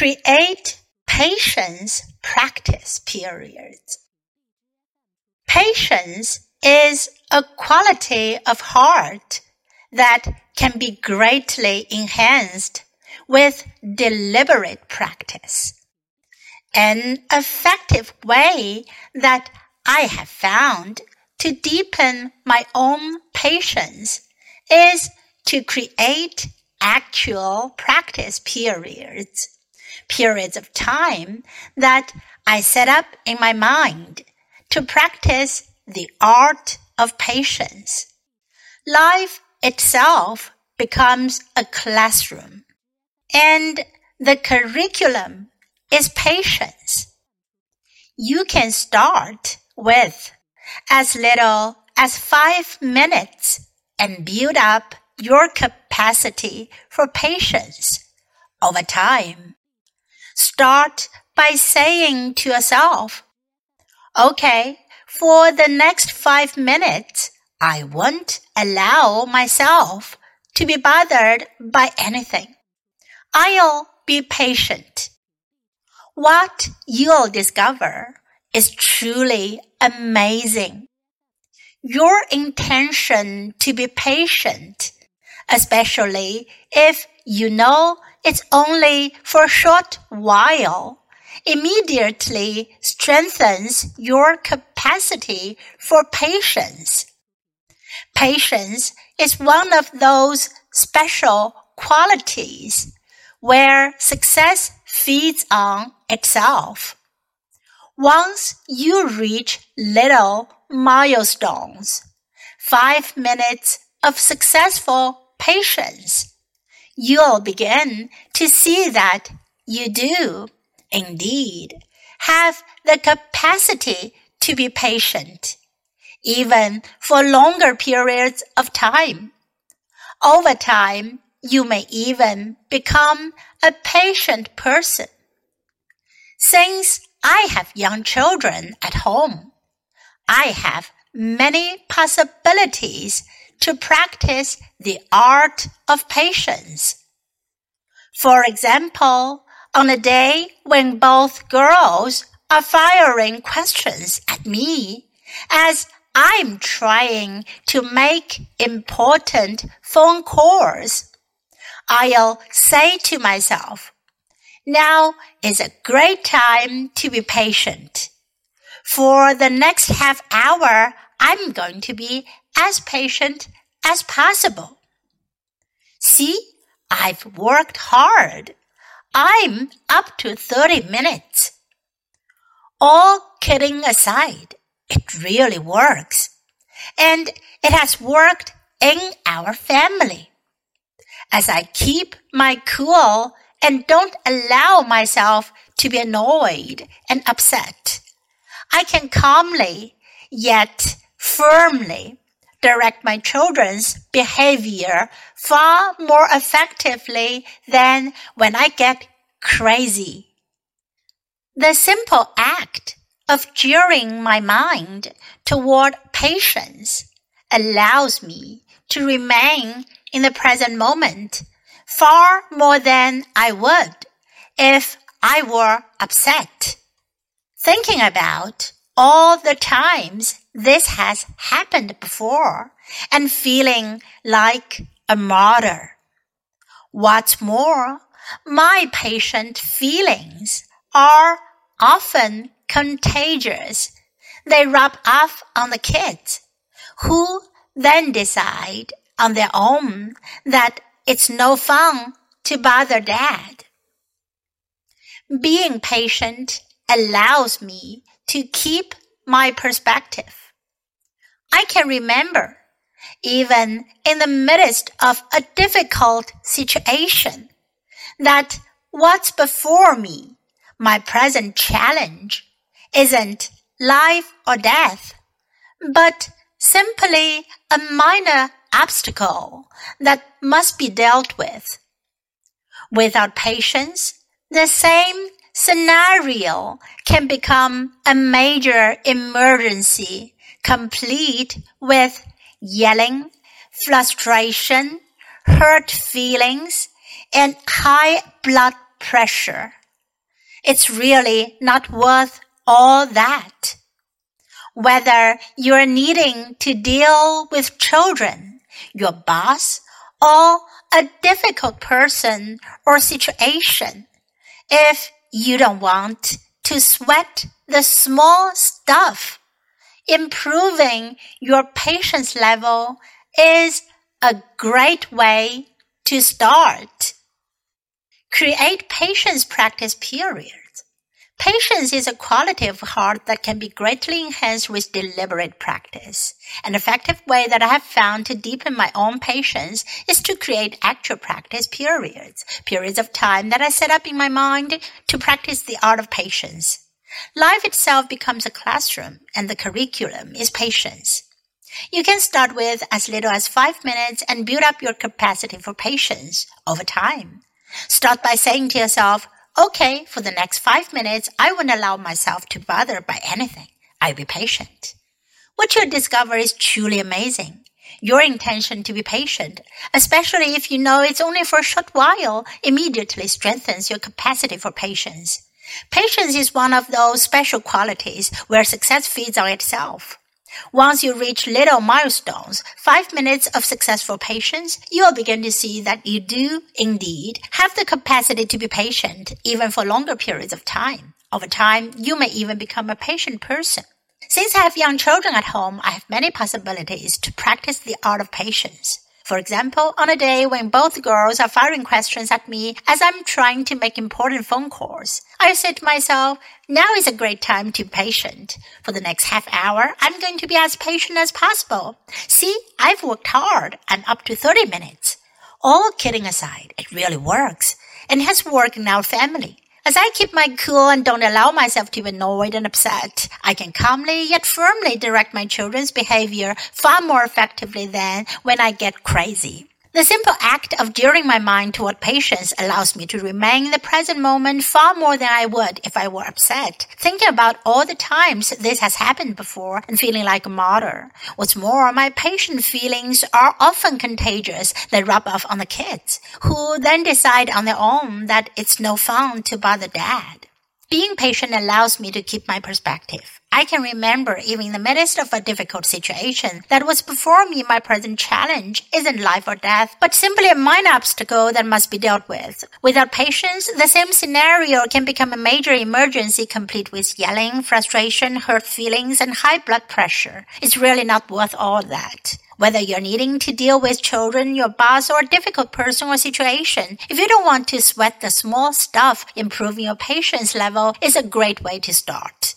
Create patience practice periods. Patience is a quality of heart that can be greatly enhanced with deliberate practice. An effective way that I have found to deepen my own patience is to create actual practice periods, periods of time that I set up in my mind to practice the art of patience. Life itself becomes a classroom and the curriculum is patience. You can start with as little as five minutes and build up your capacity for patience over time. Start by saying to yourself, okay, for the next five minutes, I won't allow myself to be bothered by anything. I'll be patient. What you'll discover is truly amazing. Your intention to be patient, especially if you know it's only for a short while, immediately strengthens your capacity for patience. Patience is one of those special qualities where success feeds on itself. Once you reach little milestones, five minutes of successful patience, you'll begin to see that you do indeed have the capacity to be patient, even for longer periods of time. Over time, you may even become a patient person. Since I have young children at home, I have many possibilities to practice the art of patience. For example, on a day when both girls are firing questions at me as I'm trying to make important phone calls, I'll say to myself, now is a great time to be patient. For the next half hour, I'm going to be as patient as possible. See, I've worked hard. I'm up to 30 minutes. All kidding aside, it really works. And it has worked in our family. As I keep my cool and don't allow myself to be annoyed and upset. I can calmly yet firmly direct my children's behavior far more effectively than when I get crazy. The simple act of gearing my mind toward patience allows me to remain in the present moment far more than I would if I were upset. Thinking about all the times this has happened before and feeling like a martyr. What's more, my patient feelings are often contagious. They rub off on the kids, who then decide on their own that it's no fun to bother dad. Being patient allows me to keep my perspective. I can remember, even in the midst of a difficult situation, that what's before me, my present challenge, isn't life or death, but simply a minor obstacle that must be dealt with. Without patience, the same scenario can become a major emergency, complete with yelling, frustration, hurt feelings, and high blood pressure. It's really not worth all that. Whether you're needing to deal with children, your boss, or a difficult person or situation, if you don't want to sweat the small stuff, improving your patience level is a great way to start. Create patience practice periods. Patience is a quality of heart that can be greatly enhanced with deliberate practice. An effective way that I have found to deepen my own patience is to create actual practice periods, periods of time that I set up in my mind to practice the art of patience. Life itself becomes a classroom and the curriculum is patience. You can start with as little as five minutes and build up your capacity for patience over time. Start by saying to yourself, okay, for the next five minutes, I won't allow myself to bother by anything. I'll be patient. What you'll discover is truly amazing. Your intention to be patient, especially if you know it's only for a short while, immediately strengthens your capacity for patience. Patience is one of those special qualities where success feeds on itself. Once you reach little milestones, five minutes of successful patience, you will begin to see that you do indeed have the capacity to be patient, even for longer periods of time. Over time, you may even become a patient person. Since I have young children at home, I have many possibilities to practice the art of patience. For example, on a day when both girls are firing questions at me as I'm trying to make important phone calls, I say to myself, now is a great time to be patient. For the next half hour, I'm going to be as patient as possible. See, I've worked hard. I'm up to 30 minutes. All kidding aside, it really works and has worked in our family. As I keep my cool and don't allow myself to be annoyed and upset, I can calmly yet firmly direct my children's behavior far more effectively than when I get crazy. The simple act of gearing my mind toward patience allows me to remain in the present moment far more than I would if I were upset, thinking about all the times this has happened before and feeling like a martyr. What's more, my patient feelings are often contagious. They rub off on the kids, who then decide on their own that it's no fun to bother dad. Being patient allows me to keep my perspective. I can remember even in the midst of a difficult situation that was before me, my present challenge isn't life or death, but simply a minor obstacle that must be dealt with. Without patience, the same scenario can become a major emergency complete with yelling, frustration, hurt feelings, and high blood pressure. It's really not worth all that. Whether you're needing to deal with children, your boss, or a difficult person or situation, if you don't want to sweat the small stuff, improving your patience level is a great way to start.